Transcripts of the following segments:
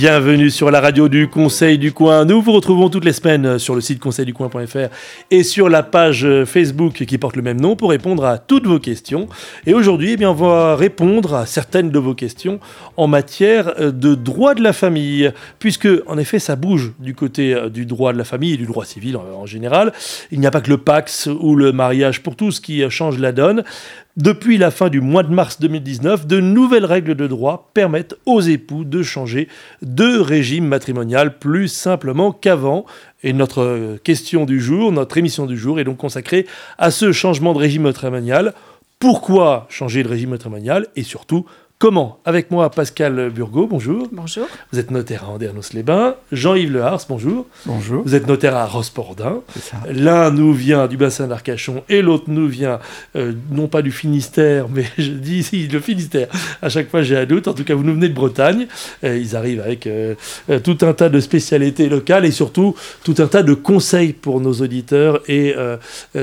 Bienvenue sur la radio du Conseil du Coin. Nous vous retrouvons toutes les semaines sur le site conseilducoin.fr et sur la page Facebook qui porte le même nom pour répondre à toutes vos questions. Et aujourd'hui, eh bien, on va répondre à certaines de vos questions en matière de droit de la famille, puisque en effet, ça bouge du côté du droit de la famille et du droit civil en, général. Il n'y a pas que le Pax ou le mariage pour tous qui change la donne. Depuis la fin du mois de mars 2019, de nouvelles règles de droit permettent aux époux de changer de régime matrimonial plus simplement qu'avant. Et notre question du jour, notre émission du jour est donc consacrée à ce changement de régime matrimonial. Pourquoi changer de régime matrimonial et surtout Comment Avec moi, Pascal Burgot, bonjour. Bonjour. Vous êtes notaire à Andernos-les-Bains. Jean-Yves Lehars, bonjour. Bonjour. Vous êtes notaire à Rospordin. L'un nous vient du bassin d'Arcachon et l'autre nous vient, euh, non pas du Finistère, mais je dis ici le Finistère. À chaque fois, j'ai un doute. En tout cas, vous nous venez de Bretagne. Euh, ils arrivent avec euh, tout un tas de spécialités locales et surtout tout un tas de conseils pour nos auditeurs et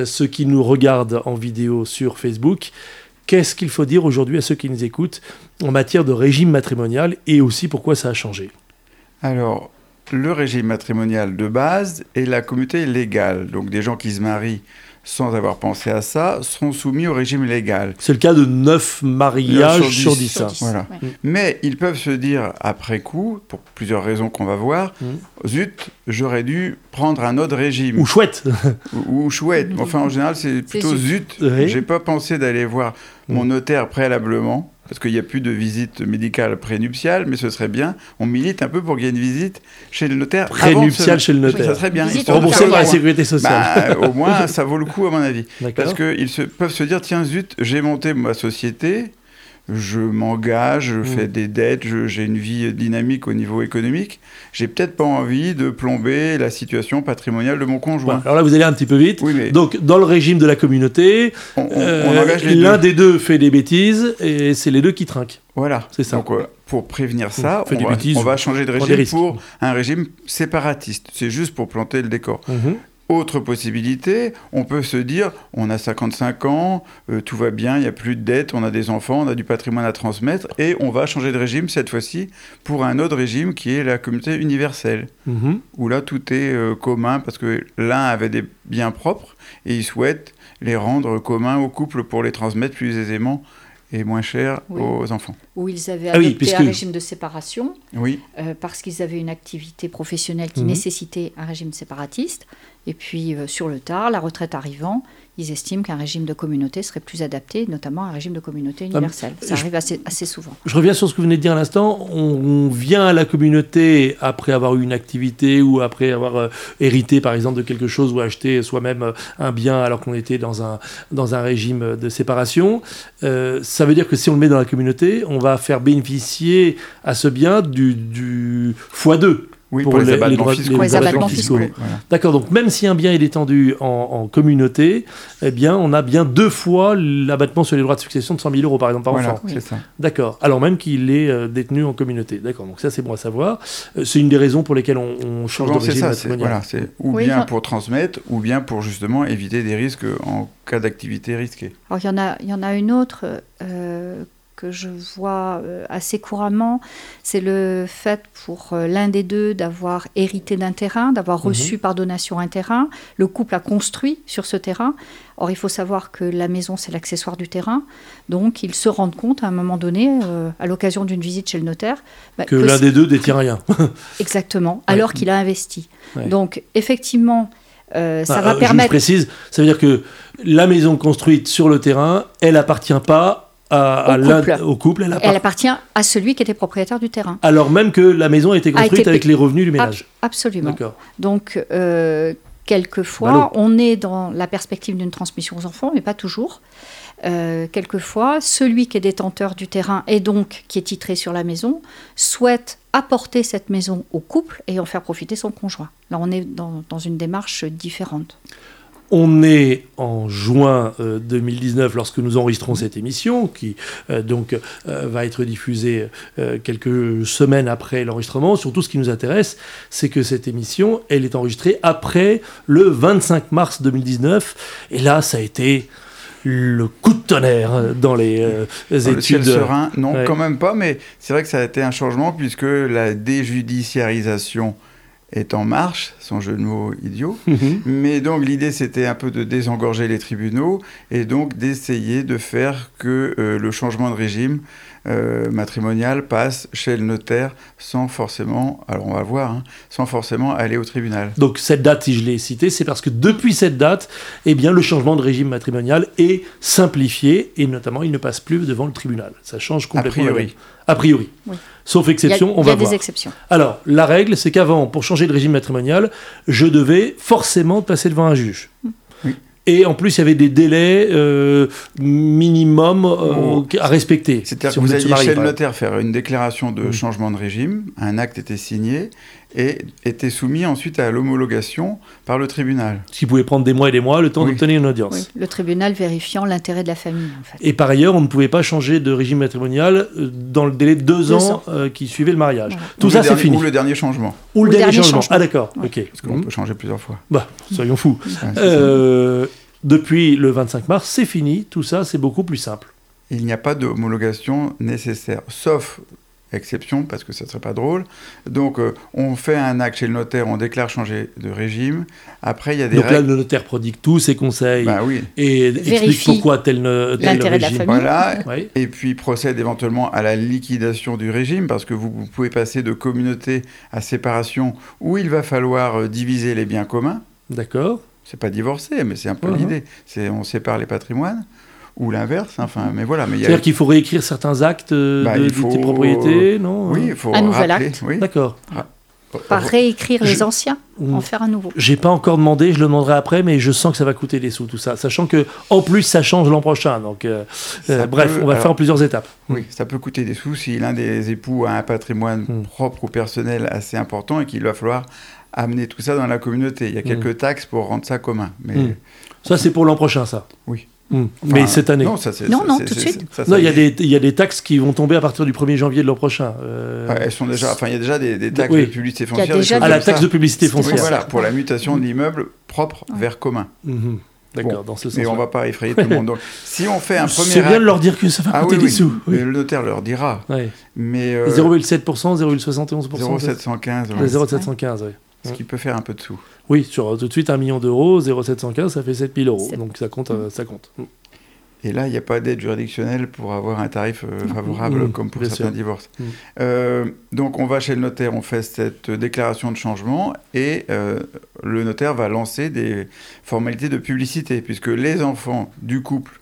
ceux qui nous regardent en vidéo sur Facebook. Qu'est-ce qu'il faut dire aujourd'hui à ceux qui nous écoutent en matière de régime matrimonial et aussi pourquoi ça a changé Alors, le régime matrimonial de base est la communauté légale. Donc, des gens qui se marient sans avoir pensé à ça seront soumis au régime légal. C'est le cas de 9 mariages Sur sur dix. 10. hein. Voilà. Ouais. Mais ils peuvent se dire après coup, pour plusieurs raisons qu'on va voir, Mhm. zut, j'aurais dû prendre un autre régime. Ou chouette. ou, ou chouette. Enfin, en général, c'est plutôt zut. Oui. J'ai pas pensé d'aller voir mon Mm. notaire préalablement. Parce qu'il n'y a plus de visite médicale prénuptiale, mais ce serait bien. On milite un peu pour qu'il y ait une visite chez le notaire. Prénuptiale chez le notaire. Ça serait bien. Visite histoire de Remboursé faire par la sécurité sociale. Bah, au moins, ça vaut le coup, à mon avis. Parce qu'ils se, peuvent se dire tiens, zut, j'ai monté ma société, je m'engage, je Mm. fais des dettes, j'ai une vie dynamique au niveau économique. J'ai peut-être pas envie de plomber la situation patrimoniale de mon conjoint. alors là, vous allez un petit peu vite. Oui, mais Donc, dans le régime de la communauté, euh, l'un des deux fait des bêtises et c'est les deux qui trinquent. Voilà. C'est ça. Donc, euh, pour prévenir ça, Fait on va, bêtises, on va changer de régime pour un régime séparatiste. C'est juste pour planter le décor. Mhm. Autre possibilité, on peut se dire, on a 55 ans, euh, tout va bien, il n'y a plus de dettes, on a des enfants, on a du patrimoine à transmettre, et on va changer de régime cette fois-ci pour un autre régime qui est la communauté universelle, Mhm. où là tout est euh, commun parce que l'un avait des biens propres et il souhaite les rendre communs au couple pour les transmettre plus aisément et moins cher Oui. aux enfants. Où ils avaient Ah oui, adopté puisque- un régime de séparation Oui, euh, parce qu'ils avaient une activité professionnelle qui Mhm. nécessitait un régime séparatiste. Et puis, euh, sur le tard, la retraite arrivant, ils estiment qu'un régime de communauté serait plus adapté, notamment un régime de communauté universelle. Ça Ah, arrive assez, assez souvent. Je reviens sur ce que vous venez de dire à l'instant. On, on vient à la communauté après avoir eu une activité ou après avoir euh, hérité, par exemple, de quelque chose ou acheté soi-même euh, un bien alors qu'on était dans un, dans un régime de séparation. Euh, ça veut dire que si on le met dans la communauté, on va faire bénéficier à ce bien du, du x2. Oui Pour pour, les, abattements droits- fiscaux. les Pour les abattements fiscaux. Oui, voilà. D'accord, donc même si un bien est détendu en, en communauté, eh bien, on a bien deux fois l'abattement sur les droits de succession de 100 000 euros, par exemple, par Voilà, enfant. Oui. c'est ça. D'accord, alors même qu'il est euh, détenu en communauté. D'accord, donc ça c'est bon à savoir. Euh, c'est une des raisons pour lesquelles on, on change Souvent, de c'est régime ça. c'est- matrimonial. Voilà, c'est ou Oui, bien pour transmettre, ou bien pour justement éviter des risques en cas d'activité risquée. Alors, il y en a, il y en a une autre euh, que je vois euh, assez couramment, c'est le fait pour euh, l'un des deux d'avoir hérité d'un terrain, d'avoir Mhm. reçu par donation un terrain. Le couple a construit sur ce terrain. Or, il faut savoir que la maison, c'est l'accessoire du terrain. Donc, ils se rendent compte à un moment donné, euh, à l'occasion d'une visite chez le notaire, bah, Que que l'un des deux détient rien. Exactement, Ouais. alors qu'il a investi. Ouais. Donc, effectivement, euh, ça Ah, va euh, permettre... Je précise, ça veut dire que la maison construite sur le terrain, elle appartient pas à, Au couple. au couple, elle Elle appartient. à celui qui était propriétaire du terrain. Alors même que la maison a été construite été avec les revenus du ménage. Absolument. D'accord. Donc, euh, quelquefois, Ballot. on est dans la perspective d'une transmission aux enfants, mais pas toujours. Euh, quelquefois, celui qui est détenteur du terrain et donc qui est titré sur la maison souhaite apporter cette maison au couple et en faire profiter son conjoint. Là, on est dans, dans une démarche différente. On est en juin euh, 2019 lorsque nous enregistrons cette émission, qui euh, donc euh, va être diffusée euh, quelques semaines après l'enregistrement. Surtout, ce qui nous intéresse, c'est que cette émission, elle est enregistrée après le 25 mars 2019. Et là, ça a été le coup de tonnerre dans les euh, Dans le ciel études. serein, non, Ouais. quand même pas, mais c'est vrai que ça a été un changement puisque la déjudiciarisation est en marche, son jeu de mots idiot. Mhm. Mais donc l'idée c'était un peu de désengorger les tribunaux et donc d'essayer de faire que euh, le changement de régime euh, matrimonial passe chez le notaire sans forcément, alors on va voir, hein, sans forcément aller au tribunal. Donc cette date, si je l'ai citée, c'est parce que depuis cette date, eh bien, le changement de régime matrimonial est simplifié et notamment il ne passe plus devant le tribunal. Ça change complètement. priori. A priori. Oui. Sauf Il y a, exception, on il y a va des voir. exceptions. Alors, la règle, c'est qu'avant, pour changer de régime matrimonial, je devais forcément passer devant un juge. Oui. Et en plus, il y avait des délais euh, minimum euh, à respecter. C'est-à-dire Si que vous alliez chez le notaire faire une déclaration de changement de régime, un acte était signé et était soumis ensuite à l'homologation par le tribunal. Ce qui pouvait prendre des mois et des mois, le temps Oui. d'obtenir une audience. Oui, Le tribunal vérifiant l'intérêt de la famille, en fait. Et par ailleurs, on ne pouvait pas changer de régime matrimonial euh, dans le délai de deux, Deux ans, ans. euh, qui suivait le mariage. Voilà. Tout Ou ça, c'est fini. Ou le dernier changement, Ou le Ou dernier, dernier changement. changement. Ah d'accord, Ouais. ok. parce qu'on Mhm. peut changer plusieurs fois. Bah, soyons fous. Ouais. Euh, depuis le 25 mars, c'est fini. Tout ça, c'est beaucoup plus simple. Il n'y a pas d'homologation nécessaire, sauf exception, parce que ça ne serait pas drôle. Donc, euh, on fait un acte chez le notaire, on déclare changer de régime. Après, il y a des Donc là, règles. le notaire prodigue tous ses conseils Bah oui. et explique pourquoi tel, ne- tel l'intérêt de la régime. famille. Voilà. Oui. Et puis procède éventuellement à la liquidation du régime, parce que vous, vous pouvez passer de communauté à séparation, où il va falloir euh, diviser les biens communs. D'accord. C'est pas divorcer, mais c'est un peu Mhm. l'idée. C'est on sépare les patrimoines, ou l'inverse. Enfin, mais voilà. Mais a- C'est-à-dire qu'il faut réécrire certains actes euh, Bah, de, de faut- tes propriétés, non Oui, il faut Un nouvel rappeler. acte. Oui. D'accord. Par réécrire Je- les anciens, Mm. en faire un nouveau. J'ai pas encore demandé, je le demanderai après, mais je sens que ça va coûter des sous tout ça. Sachant que en plus ça change l'an prochain. Donc euh, euh, bref, peut- on va alors- faire en plusieurs étapes. Oui, ça peut coûter des sous si l'un des époux a un patrimoine Mm. propre ou personnel assez important et qu'il va falloir amener tout ça dans la communauté. Il y a quelques taxes pour rendre ça commun. Mais Mm. Ça c'est pour l'an prochain, ça. Oui. Mm. Enfin, mais cette année. Non, ça, c'est- Non, ça, non, c'est- tout de suite. ça, ça Non, il y, a des- il y a des taxes qui vont tomber à partir du 1er janvier de l'an prochain. Euh, Ouais, elles sont déjà. Enfin, il y a déjà des, des taxes Oui. de publicité Il y a foncière. des à la comme taxe ça. de publicité Oui, foncière. voilà, pour la mutation de l'immeuble propre Ouais. vers commun. Mhm. D'accord, Bon, dans ce sens. Mais on va pas effrayer tout le monde. Donc, si on fait un premier C'est bien de leur dire que ça va Ah coûter oui, des oui. sous. Mais Oui. le notaire leur dira. Ouais. Mais euh, 0,7%, 0,71%. 0,715, ouais. Ouais, 0,715, oui. Ce qui peut faire un peu de sous. Oui, sur euh, tout de suite un million d'euros, 0,715, ça fait 7000 euros. Donc ça compte. euh, ça compte. Mm. Et là, il n'y a pas d'aide juridictionnelle pour avoir un tarif euh, favorable Mmh, comme pour bien certains sûr. divorces. Mmh. Euh, donc, on va chez le notaire, on fait cette déclaration de changement et euh, le notaire va lancer des formalités de publicité puisque les enfants du couple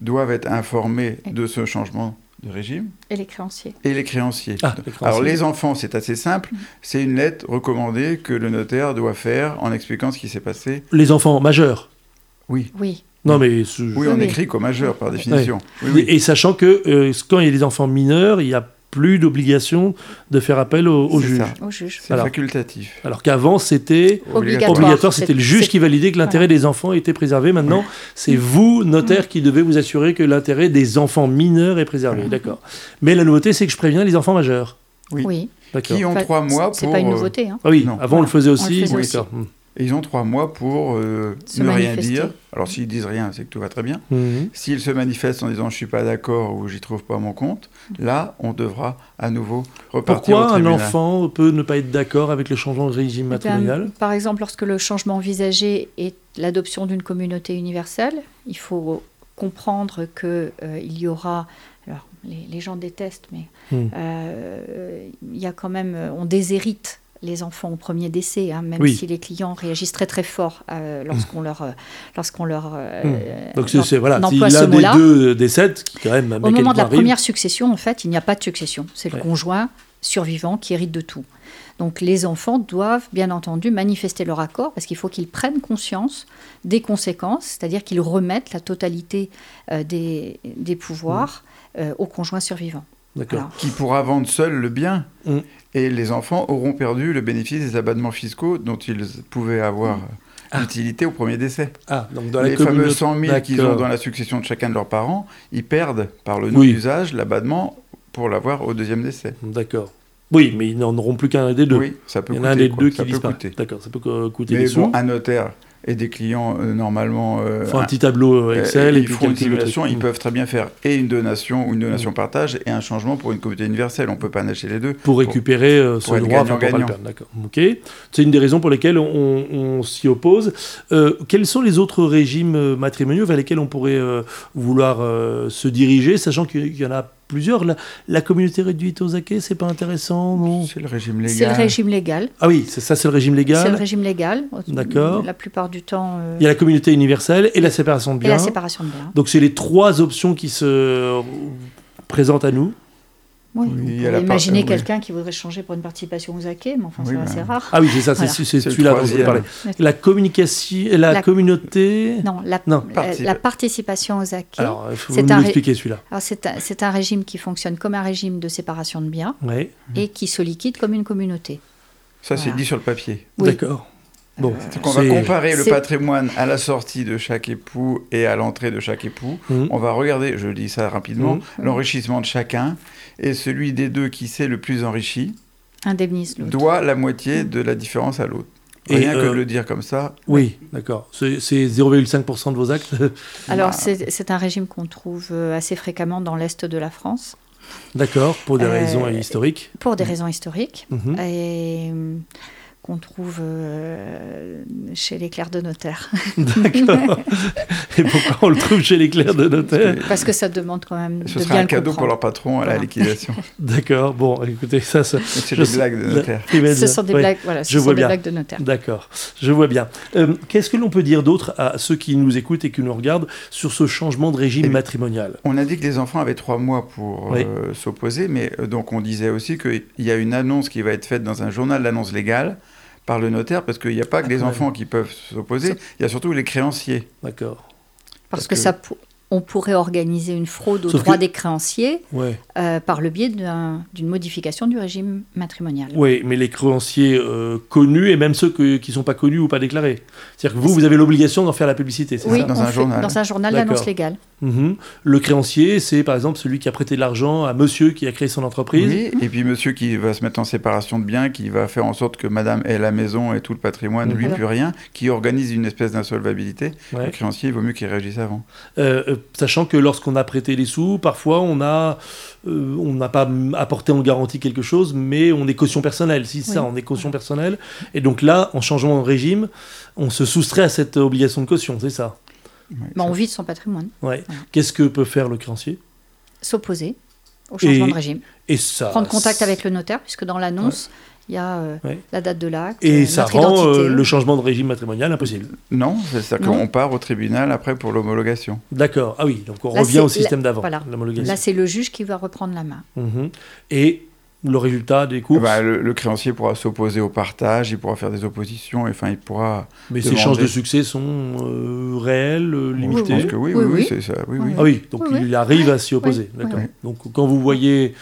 doivent être informés de ce changement de régime Et les créanciers. et les créanciers. Ah, les créanciers. Alors les enfants, c'est assez simple, c'est une lettre recommandée que le notaire doit faire en expliquant ce qui s'est passé. Les enfants majeurs. Oui, Oui. Non, mais. ce- oui, on Oui. écrit qu'au majeur par définition. Oui, oui. Et sachant que euh, quand il y a des enfants mineurs, il n'y a plus d'obligation de faire appel au, au C'est juge. ça. Au juge. C'est facultatif. Alors qu'avant, c'était Obligatoire. obligatoire, c'était le juge C'est- qui validait que l'intérêt des enfants était préservé. Maintenant, c'est vous, notaire, qui devez vous assurer que l'intérêt des enfants mineurs est préservé. D'accord. Mais la nouveauté, c'est que je préviens les enfants majeurs. Oui. Qui ont Enfin, trois mois C'est pour. pas une euh, nouveauté. Hein. Ah oui, Non. avant on le faisait On aussi. le faisait d'accord. Ils ont trois mois pour euh, ne rien dire. Alors s'ils disent rien, c'est que tout va très bien. Mhm. S'ils se manifestent en disant je suis pas d'accord ou j'y trouve pas mon compte, là on devra à nouveau repartir au Pourquoi un enfant peut ne pas être d'accord avec le changement de régime Eh matrimonial? par exemple, lorsque le changement envisagé est l'adoption d'une communauté universelle, il faut comprendre qu'il il y aura. Alors, les, les gens détestent, mais Hmm. euh, il y a quand même. On déshérite les enfants au premier décès, hein, même Oui. si les clients réagissent très très fort euh, lorsqu'on leur, euh, lorsqu'on leur euh, Hmm. Donc c'est voilà, si l'un des deux décède, qui quand même Au moment de la arrive, première succession, en fait, il n'y a pas de succession. C'est Ouais. le conjoint survivant qui hérite de tout. Donc les enfants doivent bien entendu manifester leur accord parce qu'il faut qu'ils prennent conscience des conséquences, c'est-à-dire qu'ils remettent la totalité euh, des, des pouvoirs euh, au conjoint survivant. D'accord. Qui pourra vendre seul le bien. Mm. Et les enfants auront perdu le bénéfice des abattements fiscaux dont ils pouvaient avoir Ah. utilité au premier décès. Ah, donc dans la les fameux communauté- 100 000 qu'ils ont dans la succession de chacun de leurs parents, ils perdent par le Oui. non-usage l'abattement pour l'avoir au deuxième décès. D'accord. Oui, mais ils n'en auront plus qu'un des deux. Oui, ça peut Il y en a un des quoi. deux ça qui disparaît. D'accord, ça peut co- coûter Mais des sous. bon, un notaire et des clients euh, normalement. euh, Faut un petit tableau euh, Excel et et ils puis font une simulation, ils peuvent très bien faire et une donation ou une donation partage et un changement pour une communauté universelle. On peut pas nager les deux. pour récupérer euh, ce pour être droit, enfin, pour gagnant-gagnant. perdre. D'accord. Ok. C'est une des raisons pour lesquelles on, on s'y oppose. Euh, quels sont les autres régimes matrimoniaux vers lesquels on pourrait vouloir se diriger, sachant qu'il y en a plusieurs La, la communauté réduite aux acquets, c'est pas intéressant, non? C'est le régime légal. C'est le régime légal. Ah oui, c'est ça, c'est le régime C'est le légal. régime légal. D'accord. La plupart du temps. euh, Il y a la communauté universelle et la séparation de et biens. la séparation de biens. Donc c'est les trois options qui se présentent à nous. Oui, vous la part- imaginer euh, oui. quelqu'un qui voudrait changer pour une participation aux acquets, mais enfin, Oui, c'est bah. assez rare. Ah oui, c'est ça, c'est Voilà. celui-là dont je voulais troisième. parler. La communication, la, La- communauté. Non, la, Non. la- Participe- la participation aux acquets. Alors, il faut C'est nous un celui-là. Alors, c'est un, c'est un régime qui fonctionne comme un régime de séparation de biens Oui, et qui se liquide comme une communauté. Ça, c'est dit sur le papier. Oui. d'accord. Bon, Donc on va comparer le patrimoine à la sortie de chaque époux et à l'entrée de chaque époux. Mhm. On va regarder, je dis ça rapidement, Mhm. l'enrichissement de chacun. Et celui des deux qui s'est le plus enrichi Indemnise doit la moitié de la différence à l'autre. Et, Rien que euh, de le dire comme ça. Oui, d'accord. C'est c'est 0,5% de vos actes. Alors, Bah. c'est un régime qu'on trouve euh, assez fréquemment dans l'Est de la France, d'accord, pour des Euh, raisons historiques. pour des raisons historiques, Mhm. et euh, qu'on trouve euh, chez les clercs de notaire. D'accord. Et pourquoi on le trouve chez les clercs de notaire? Parce que ça demande quand même Ce de sera bien un le cadeau pour leur patron à la liquidation. D'accord, bon, écoutez, ça, ça C'est des blagues de notaire. Ce sont des blagues, voilà, ce je sont vois des bien. blagues de notaire. D'accord, je vois bien. Euh, Qu'est-ce que l'on peut dire d'autre à ceux qui nous écoutent et qui nous regardent sur ce changement de régime Eh matrimonial? On a dit que les enfants avaient trois mois pour Oui. euh, s'opposer, mais euh, donc on disait aussi qu'il y a une annonce qui va être faite dans un journal d'annonce légale par le notaire, parce qu'il n'y a pas que les enfants qui peuvent s'opposer, il y a surtout les créanciers. D'accord. Parce, Parce que, que- ça, pour- on pourrait organiser une fraude aux Sauf droits que- des créanciers Ouais. euh, par le biais d'un- d'une modification du régime matrimonial. Oui, mais les créanciers euh, connus et même ceux que- qui ne sont pas connus ou pas déclarés. C'est-à-dire que vous, vous avez l'obligation d'en faire la publicité, c'est Oui, ça Dans on un fait- journal. Dans un journal d'annonce légale. Mhm. Le créancier, c'est par exemple celui qui a prêté de l'argent à monsieur qui a créé son entreprise. Oui, et puis monsieur qui va se mettre en séparation de biens, qui va faire en sorte que madame ait la maison et tout le patrimoine, lui Mhm. plus rien, qui organise une espèce d'insolvabilité. Ouais. Le créancier, il vaut mieux qu'il réagisse avant. Euh, sachant que lorsqu'on a prêté les sous, parfois on a, euh, on n'a pas apporté en garantie quelque chose, mais on est caution personnelle. Si ça, on est caution personnelle. Et donc là, en changeant de régime, on se soustrait à cette obligation de caution, c'est ça? Ouais, Mais on vide son patrimoine. Ouais. Qu'est-ce que peut faire le créancier? S'opposer au changement Et- de régime. Et ça. Prendre contact avec le notaire, puisque dans l'annonce, il y a euh, Ouais. la date de l'acte, Et euh, ça notre rend euh, identité. le changement de régime matrimonial impossible. Non, c'est-à-dire Non. qu'on part au tribunal après pour l'homologation. D'accord. Ah oui, donc on Là, revient c'est- au système d'avant, voilà. l'homologation. Là, c'est le juge qui va reprendre la main. Mhm. Et le résultat des courses. Bah, le, le créancier pourra s'opposer au partage, il pourra faire des oppositions, et, enfin, il pourra. mais ces demander- chances de succès sont euh, réelles, euh, Je limitées. pense que oui, Oui, oui, oui, oui. c'est ça. Oui, oui. Ah oui, donc il arrive à s'y opposer. Oui, D'accord. oui. Donc quand vous voyez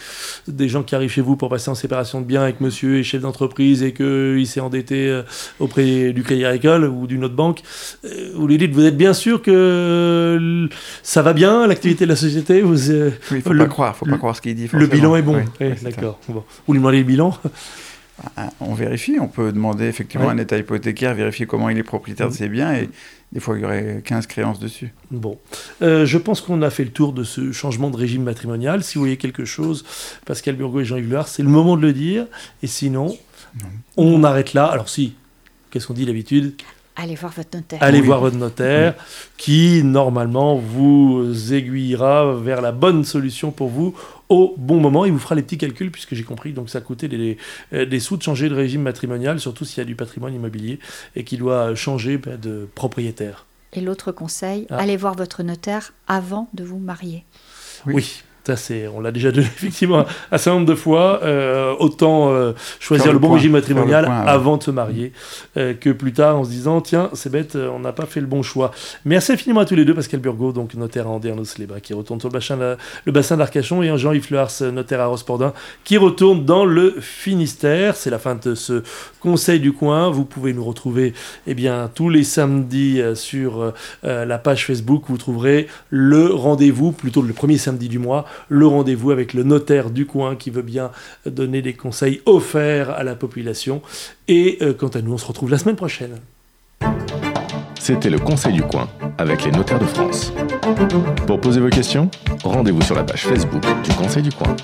des gens qui arrivent chez vous pour passer en séparation de biens avec monsieur et chef d'entreprise et qu'il s'est endetté euh, auprès du Crédit Agricole ou d'une autre banque, euh, vous lui dites vous êtes bien sûr que ça va bien l'activité de la société vous, euh, Oui, il faut Le- pas croire, faut pas croire ce qu'il dit. Le bilan est bon. Oui, Oui, oui, c'est ça. D'accord. Bon. Vous lui demandez le bilan Ah, On vérifie, on peut demander effectivement Ouais. un état hypothécaire, vérifier comment il est propriétaire de Mhm. ses biens, et des fois il y aurait 15 créances dessus. Bon, Euh, je pense qu'on a fait le tour de ce changement de régime matrimonial. Si vous voyez quelque chose, Pascal Burgot et Jean-Yves Loire, c'est le moment de le dire. Et sinon, on arrête là. Alors si, qu'est-ce qu'on dit d'habitude? Allez voir votre notaire. Allez Oui. voir votre notaire, qui normalement vous aiguillera vers la bonne solution pour vous au bon moment. Il vous fera les petits calculs, puisque j'ai compris, donc ça coûtait des, euh, des sous de changer de régime matrimonial, surtout s'il y a du patrimoine immobilier et qui doit changer ben, de propriétaire. Et l'autre conseil, Ah. allez voir votre notaire avant de vous marier. Oui. Oui. C'est, on l'a déjà donné effectivement un certain nombre de fois. Euh, autant euh, choisir le, le bon point, régime matrimonial point avant. avant de se marier euh, que plus tard en se disant tiens, c'est bête, on n'a pas fait le bon choix. Merci infiniment à tous les deux, Pascal Burgot, donc notaire à Andernos-les-Bains, qui retourne sur le bassin, le bassin d'Arcachon, et Jean-Yves Lehars, notaire à Rospordin, qui retourne dans le Finistère. C'est la fin de ce conseil du coin. Vous pouvez nous retrouver eh bien, tous les samedis sur la page Facebook. Vous trouverez le rendez-vous, plutôt le premier samedi du mois, le rendez-vous avec le notaire du coin qui veut bien donner des conseils offerts à la population. Et euh, quant à nous, on se retrouve la semaine prochaine. C'était le Conseil du coin avec les notaires de France. Pour poser vos questions, rendez-vous sur la page Facebook du Conseil du coin.